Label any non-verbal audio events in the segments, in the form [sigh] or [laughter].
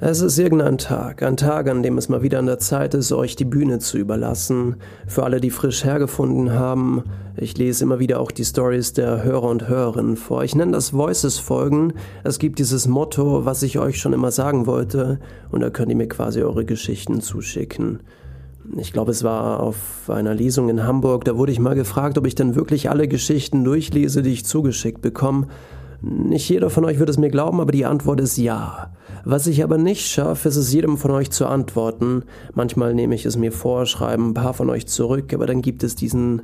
Es ist irgendein Tag, ein Tag, an dem es mal wieder an der Zeit ist, euch die Bühne zu überlassen. Für alle, die frisch hergefunden haben, ich lese immer wieder auch die Stories der Hörer und Hörerinnen vor. Ich nenne das Voices Folgen. Es gibt dieses Motto, was ich euch schon immer sagen wollte, und da könnt ihr mir quasi eure Geschichten zuschicken. Ich glaube, es war auf einer Lesung in Hamburg, da wurde ich mal gefragt, ob ich denn wirklich alle Geschichten durchlese, die ich zugeschickt bekomme. Nicht jeder von euch wird es mir glauben, aber die Antwort ist ja. Was ich aber nicht schaffe, ist es jedem von euch zu antworten. Manchmal nehme ich es mir vor, schreibe ein paar von euch zurück, aber dann gibt es diesen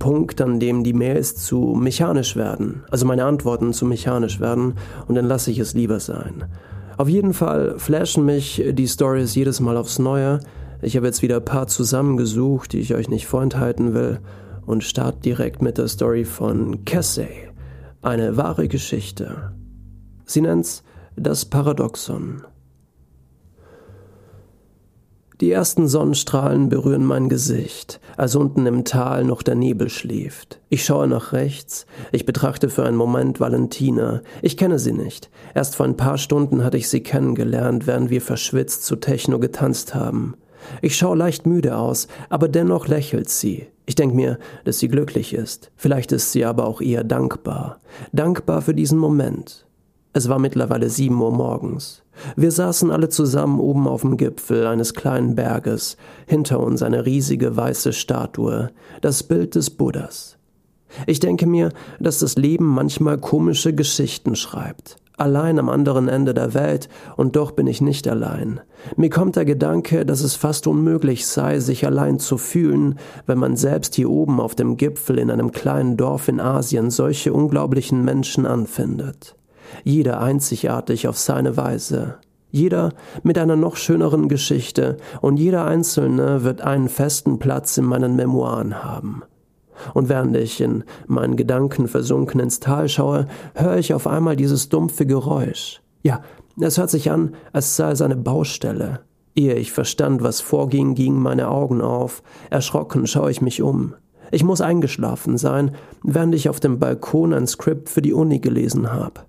Punkt, an dem die Mails zu mechanisch werden, also meine Antworten zu mechanisch werden, und dann lasse ich es lieber sein. Auf jeden Fall flashen mich die Stories jedes Mal aufs Neue. Ich habe jetzt wieder ein paar zusammengesucht, die ich euch nicht vorenthalten will, und starte direkt mit der Story von Cassie. Eine wahre Geschichte. Sie nennt's das Paradoxon. Die ersten Sonnenstrahlen berühren mein Gesicht, als unten im Tal noch der Nebel schläft. Ich schaue nach rechts, ich betrachte für einen Moment Valentina. Ich kenne sie nicht. Erst vor ein paar Stunden hatte ich sie kennengelernt, während wir verschwitzt zu Techno getanzt haben. Ich schaue leicht müde aus, aber dennoch lächelt sie. Ich denke mir, dass sie glücklich ist. Vielleicht ist sie aber auch eher dankbar. Dankbar für diesen Moment. Es war mittlerweile sieben Uhr morgens. Wir saßen alle zusammen oben auf dem Gipfel eines kleinen Berges, hinter uns eine riesige weiße Statue, das Bild des Buddhas. Ich denke mir, dass das Leben manchmal komische Geschichten schreibt, allein am anderen Ende der Welt, und doch bin ich nicht allein. Mir kommt der Gedanke, dass es fast unmöglich sei, sich allein zu fühlen, wenn man selbst hier oben auf dem Gipfel in einem kleinen Dorf in Asien solche unglaublichen Menschen anfindet. Jeder einzigartig auf seine Weise. Jeder mit einer noch schöneren Geschichte, und jeder Einzelne wird einen festen Platz in meinen Memoiren haben. Und während ich in meinen Gedanken versunken ins Tal schaue, höre ich auf einmal dieses dumpfe Geräusch. Ja, es hört sich an, als sei es eine Baustelle. Ehe ich verstand, was vorging, gingen meine Augen auf. Erschrocken schaue ich mich um. Ich muss eingeschlafen sein, während ich auf dem Balkon ein Skript für die Uni gelesen habe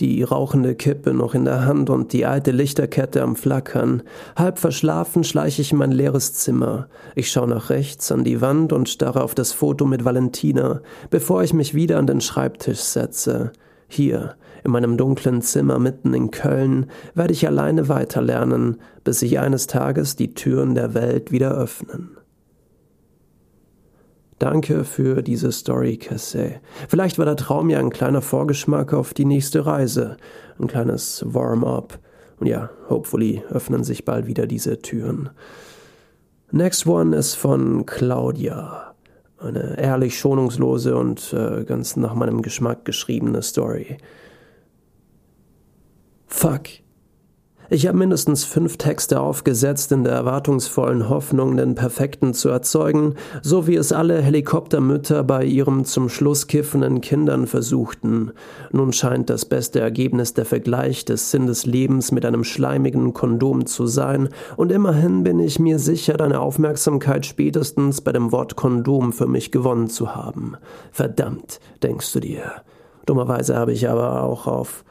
die rauchende Kippe noch in der Hand und die alte Lichterkette am Flackern. Halb verschlafen schleiche ich in mein leeres Zimmer. Ich schaue nach rechts an die Wand und starre auf das Foto mit Valentina, bevor ich mich wieder an den Schreibtisch setze. Hier, in meinem dunklen Zimmer mitten in Köln, werde ich alleine weiterlernen, bis sich eines Tages die Türen der Welt wieder öffnen. Danke für diese Story, Cassé. Vielleicht war der Traum ja ein kleiner Vorgeschmack auf die nächste Reise, ein kleines Warm-up. Und ja, hopefully öffnen sich bald wieder diese Türen. Next one ist von Claudia. Eine ehrlich schonungslose und äh, ganz nach meinem Geschmack geschriebene Story. Fuck. Ich habe mindestens fünf Texte aufgesetzt in der erwartungsvollen Hoffnung, den perfekten zu erzeugen, so wie es alle Helikoptermütter bei ihrem zum Schluss kiffenden Kindern versuchten. Nun scheint das beste Ergebnis der Vergleich des Sinn des Lebens mit einem schleimigen Kondom zu sein, und immerhin bin ich mir sicher, deine Aufmerksamkeit spätestens bei dem Wort Kondom für mich gewonnen zu haben. Verdammt, denkst du dir. Dummerweise habe ich aber auch auf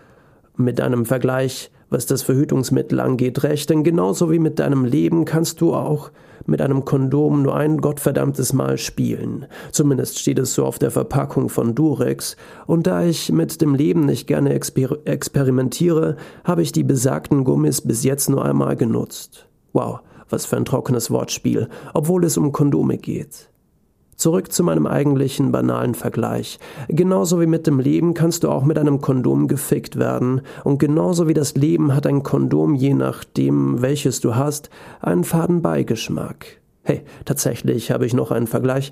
mit einem Vergleich was das Verhütungsmittel angeht, recht, denn genauso wie mit deinem Leben kannst du auch mit einem Kondom nur ein gottverdammtes Mal spielen. Zumindest steht es so auf der Verpackung von Durex, und da ich mit dem Leben nicht gerne exper experimentiere, habe ich die besagten Gummis bis jetzt nur einmal genutzt. Wow, was für ein trockenes Wortspiel, obwohl es um Kondome geht. Zurück zu meinem eigentlichen banalen Vergleich. Genauso wie mit dem Leben kannst du auch mit einem Kondom gefickt werden. Und genauso wie das Leben hat ein Kondom, je nachdem welches du hast, einen faden Beigeschmack. Hey, tatsächlich habe ich noch einen Vergleich.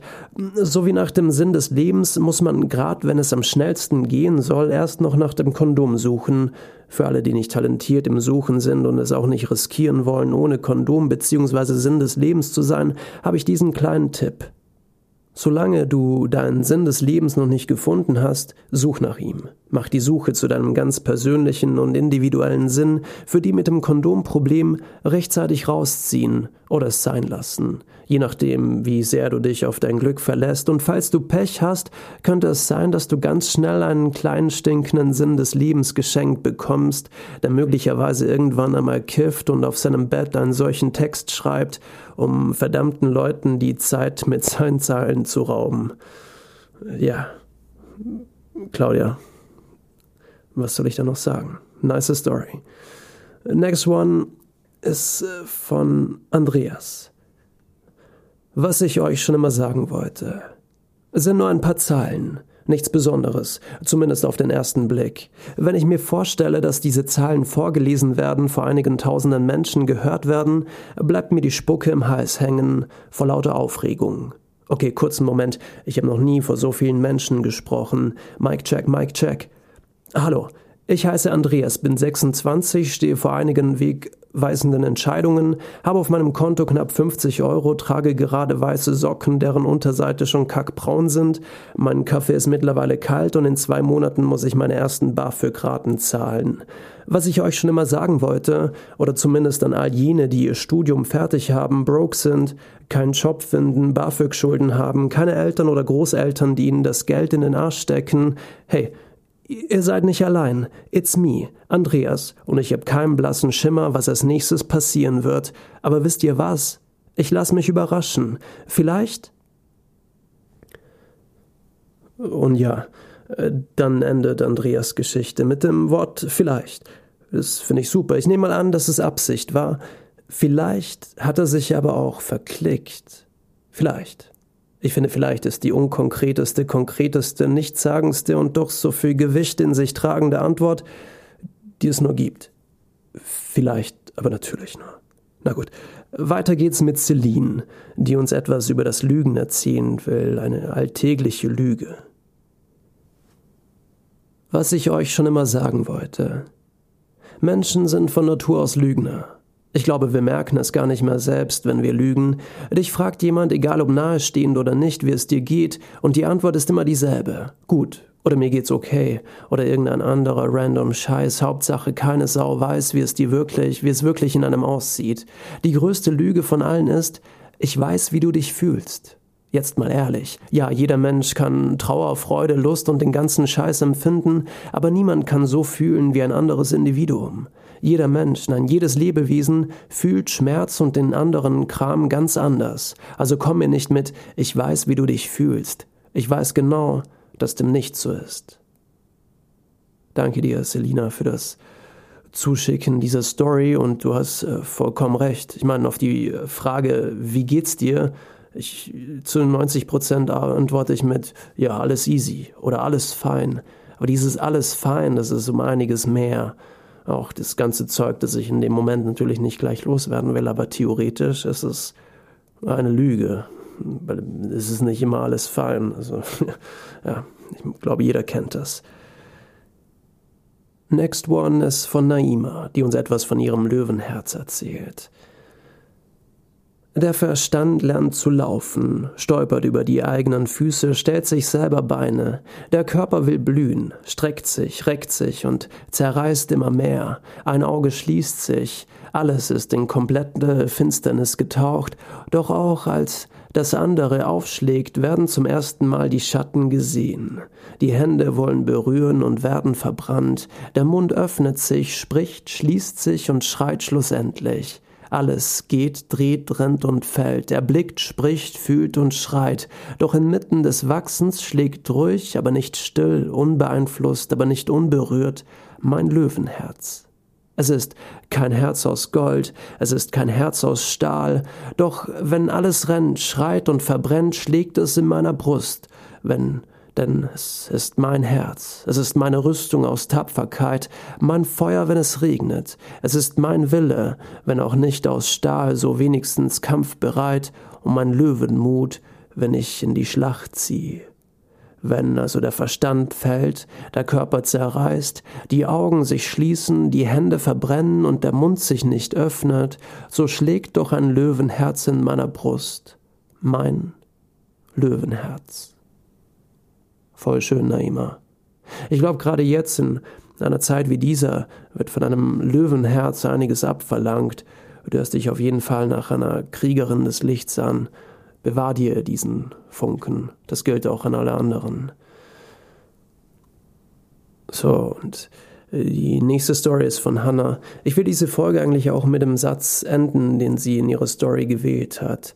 So wie nach dem Sinn des Lebens muss man, grad wenn es am schnellsten gehen soll, erst noch nach dem Kondom suchen. Für alle, die nicht talentiert im Suchen sind und es auch nicht riskieren wollen, ohne Kondom bzw. Sinn des Lebens zu sein, habe ich diesen kleinen Tipp. Solange du deinen Sinn des Lebens noch nicht gefunden hast, such nach ihm. Mach die Suche zu deinem ganz persönlichen und individuellen Sinn, für die mit dem Kondomproblem rechtzeitig rausziehen oder es sein lassen, je nachdem, wie sehr du dich auf dein Glück verlässt. Und falls du Pech hast, könnte es sein, dass du ganz schnell einen kleinen stinkenden Sinn des Lebens geschenkt bekommst, der möglicherweise irgendwann einmal kifft und auf seinem Bett einen solchen Text schreibt, um verdammten Leuten die Zeit mit seinen Zahlen zu rauben. Ja, Claudia, was soll ich da noch sagen? Nice Story. Next one ist äh, von Andreas. Was ich euch schon immer sagen wollte, sind nur ein paar Zahlen. Nichts Besonderes, zumindest auf den ersten Blick. Wenn ich mir vorstelle, dass diese Zahlen vorgelesen werden, vor einigen tausenden Menschen gehört werden, bleibt mir die Spucke im Hals hängen, vor lauter Aufregung. Okay, kurzen Moment, ich habe noch nie vor so vielen Menschen gesprochen. Mike check, Mike check. Hallo, ich heiße Andreas, bin 26, stehe vor einigen wegweisenden Entscheidungen, habe auf meinem Konto knapp 50 Euro, trage gerade weiße Socken, deren Unterseite schon kackbraun sind, mein Kaffee ist mittlerweile kalt und in zwei Monaten muss ich meine ersten BAföG-Raten zahlen. Was ich euch schon immer sagen wollte, oder zumindest an all jene, die ihr Studium fertig haben, broke sind, keinen Job finden, BAföG-Schulden haben, keine Eltern oder Großeltern, die ihnen das Geld in den Arsch stecken, hey, Ihr seid nicht allein. It's me, Andreas, und ich habe keinen blassen Schimmer, was als nächstes passieren wird. Aber wisst ihr was? Ich lasse mich überraschen. Vielleicht? Und ja, äh, dann endet Andreas Geschichte mit dem Wort vielleicht. Das finde ich super. Ich nehme mal an, dass es Absicht war. Vielleicht hat er sich aber auch verklickt. Vielleicht. Ich finde, vielleicht ist die unkonkreteste, konkreteste, nichtssagendste und doch so viel Gewicht in sich tragende Antwort, die es nur gibt. Vielleicht, aber natürlich nur. Na gut, weiter geht's mit Celine, die uns etwas über das Lügen erzählen will, eine alltägliche Lüge. Was ich euch schon immer sagen wollte. Menschen sind von Natur aus Lügner. Ich glaube, wir merken es gar nicht mehr selbst, wenn wir lügen. Dich fragt jemand, egal ob nahestehend oder nicht, wie es dir geht, und die Antwort ist immer dieselbe. Gut. Oder mir geht's okay. Oder irgendein anderer random Scheiß. Hauptsache keine Sau weiß, wie es dir wirklich, wie es wirklich in einem aussieht. Die größte Lüge von allen ist, ich weiß, wie du dich fühlst. Jetzt mal ehrlich. Ja, jeder Mensch kann Trauer, Freude, Lust und den ganzen Scheiß empfinden, aber niemand kann so fühlen wie ein anderes Individuum. Jeder Mensch, nein, jedes Lebewesen fühlt Schmerz und den anderen Kram ganz anders. Also komm mir nicht mit, ich weiß, wie du dich fühlst. Ich weiß genau, dass dem nicht so ist. Danke dir, Selina, für das Zuschicken dieser Story und du hast äh, vollkommen recht. Ich meine, auf die Frage, wie geht's dir? Ich, zu 90 Prozent antworte ich mit, ja, alles easy oder alles fein. Aber dieses alles fein, das ist um einiges mehr auch das ganze Zeug, das ich in dem Moment natürlich nicht gleich loswerden will, aber theoretisch ist es eine Lüge. Es ist nicht immer alles fein. Also, [laughs] ja, ich glaube, jeder kennt das. Next One ist von Naima, die uns etwas von ihrem Löwenherz erzählt. Der Verstand lernt zu laufen, stolpert über die eigenen Füße, stellt sich selber Beine. Der Körper will blühen, streckt sich, reckt sich und zerreißt immer mehr. Ein Auge schließt sich, alles ist in komplette Finsternis getaucht, doch auch als das andere aufschlägt, werden zum ersten Mal die Schatten gesehen. Die Hände wollen berühren und werden verbrannt. Der Mund öffnet sich, spricht, schließt sich und schreit schlussendlich. Alles geht, dreht, rennt und fällt. Er blickt, spricht, fühlt und schreit. Doch inmitten des Wachsens schlägt ruhig, aber nicht still, unbeeinflusst, aber nicht unberührt, mein Löwenherz. Es ist kein Herz aus Gold, es ist kein Herz aus Stahl, doch wenn alles rennt, schreit und verbrennt, schlägt es in meiner Brust, wenn denn es ist mein Herz, es ist meine Rüstung aus Tapferkeit, mein Feuer, wenn es regnet, es ist mein Wille, wenn auch nicht aus Stahl, so wenigstens kampfbereit, und mein Löwenmut, wenn ich in die Schlacht ziehe. Wenn also der Verstand fällt, der Körper zerreißt, die Augen sich schließen, die Hände verbrennen und der Mund sich nicht öffnet, so schlägt doch ein Löwenherz in meiner Brust, mein Löwenherz. Voll schön, Naima. Ich glaube, gerade jetzt, in einer Zeit wie dieser, wird von einem Löwenherz einiges abverlangt. Du hörst dich auf jeden Fall nach einer Kriegerin des Lichts an. Bewahr dir diesen Funken. Das gilt auch an alle anderen. So, und äh, die nächste Story ist von Hannah. Ich will diese Folge eigentlich auch mit dem Satz enden, den sie in ihrer Story gewählt hat.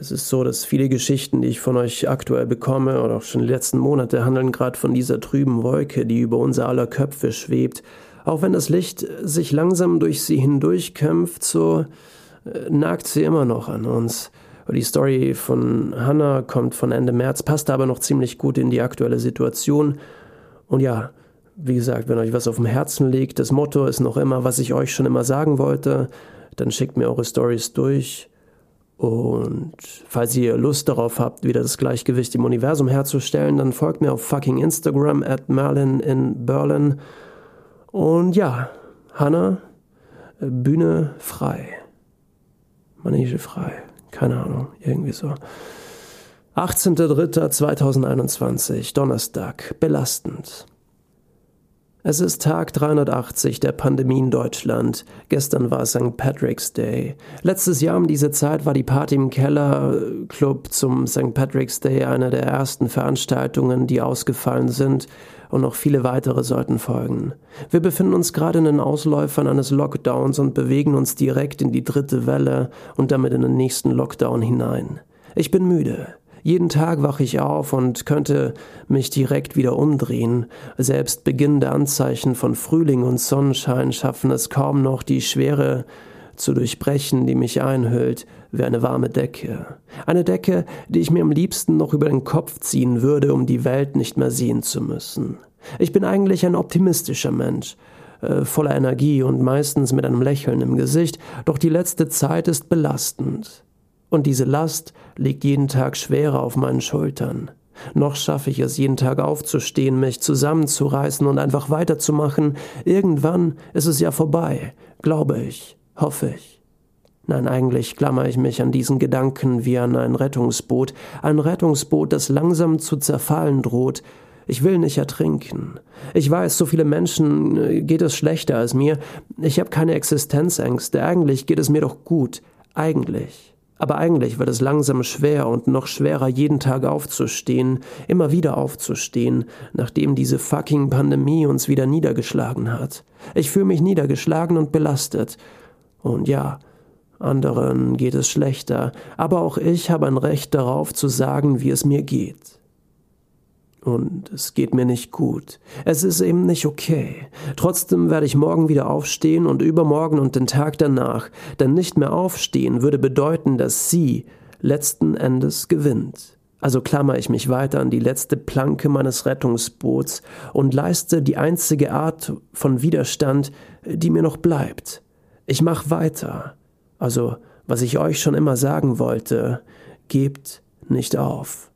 Es ist so, dass viele Geschichten, die ich von euch aktuell bekomme oder auch schon die letzten Monate, handeln gerade von dieser trüben Wolke, die über unser aller Köpfe schwebt. Auch wenn das Licht sich langsam durch sie hindurchkämpft, so äh, nagt sie immer noch an uns. Die Story von Hannah kommt von Ende März, passt aber noch ziemlich gut in die aktuelle Situation. Und ja, wie gesagt, wenn euch was auf dem Herzen liegt, das Motto ist noch immer, was ich euch schon immer sagen wollte, dann schickt mir eure Stories durch. Und falls ihr Lust darauf habt, wieder das Gleichgewicht im Universum herzustellen, dann folgt mir auf fucking Instagram at Merlin in Berlin. Und ja, Hannah, Bühne frei. Manege frei. Keine Ahnung, irgendwie so. 18.03.2021, Donnerstag, belastend. Es ist Tag 380 der Pandemie in Deutschland. Gestern war St. Patrick's Day. Letztes Jahr um diese Zeit war die Party im Keller Club zum St. Patrick's Day eine der ersten Veranstaltungen, die ausgefallen sind, und noch viele weitere sollten folgen. Wir befinden uns gerade in den Ausläufern eines Lockdowns und bewegen uns direkt in die dritte Welle und damit in den nächsten Lockdown hinein. Ich bin müde. Jeden Tag wache ich auf und könnte mich direkt wieder umdrehen. Selbst beginnende Anzeichen von Frühling und Sonnenschein schaffen es kaum noch, die Schwere zu durchbrechen, die mich einhüllt, wie eine warme Decke. Eine Decke, die ich mir am liebsten noch über den Kopf ziehen würde, um die Welt nicht mehr sehen zu müssen. Ich bin eigentlich ein optimistischer Mensch, äh, voller Energie und meistens mit einem Lächeln im Gesicht, doch die letzte Zeit ist belastend. Und diese Last liegt jeden Tag schwerer auf meinen Schultern. Noch schaffe ich es jeden Tag aufzustehen, mich zusammenzureißen und einfach weiterzumachen. Irgendwann ist es ja vorbei, glaube ich, hoffe ich. Nein, eigentlich klammer ich mich an diesen Gedanken wie an ein Rettungsboot, ein Rettungsboot, das langsam zu zerfallen droht. Ich will nicht ertrinken. Ich weiß, so viele Menschen äh, geht es schlechter als mir. Ich habe keine Existenzängste. Eigentlich geht es mir doch gut. Eigentlich. Aber eigentlich wird es langsam schwer und noch schwerer, jeden Tag aufzustehen, immer wieder aufzustehen, nachdem diese fucking Pandemie uns wieder niedergeschlagen hat. Ich fühle mich niedergeschlagen und belastet. Und ja, anderen geht es schlechter, aber auch ich habe ein Recht darauf zu sagen, wie es mir geht. Und es geht mir nicht gut. Es ist eben nicht okay. Trotzdem werde ich morgen wieder aufstehen und übermorgen und den Tag danach. Denn nicht mehr aufstehen würde bedeuten, dass sie letzten Endes gewinnt. Also klammer ich mich weiter an die letzte Planke meines Rettungsboots und leiste die einzige Art von Widerstand, die mir noch bleibt. Ich mach weiter. Also, was ich euch schon immer sagen wollte, gebt nicht auf.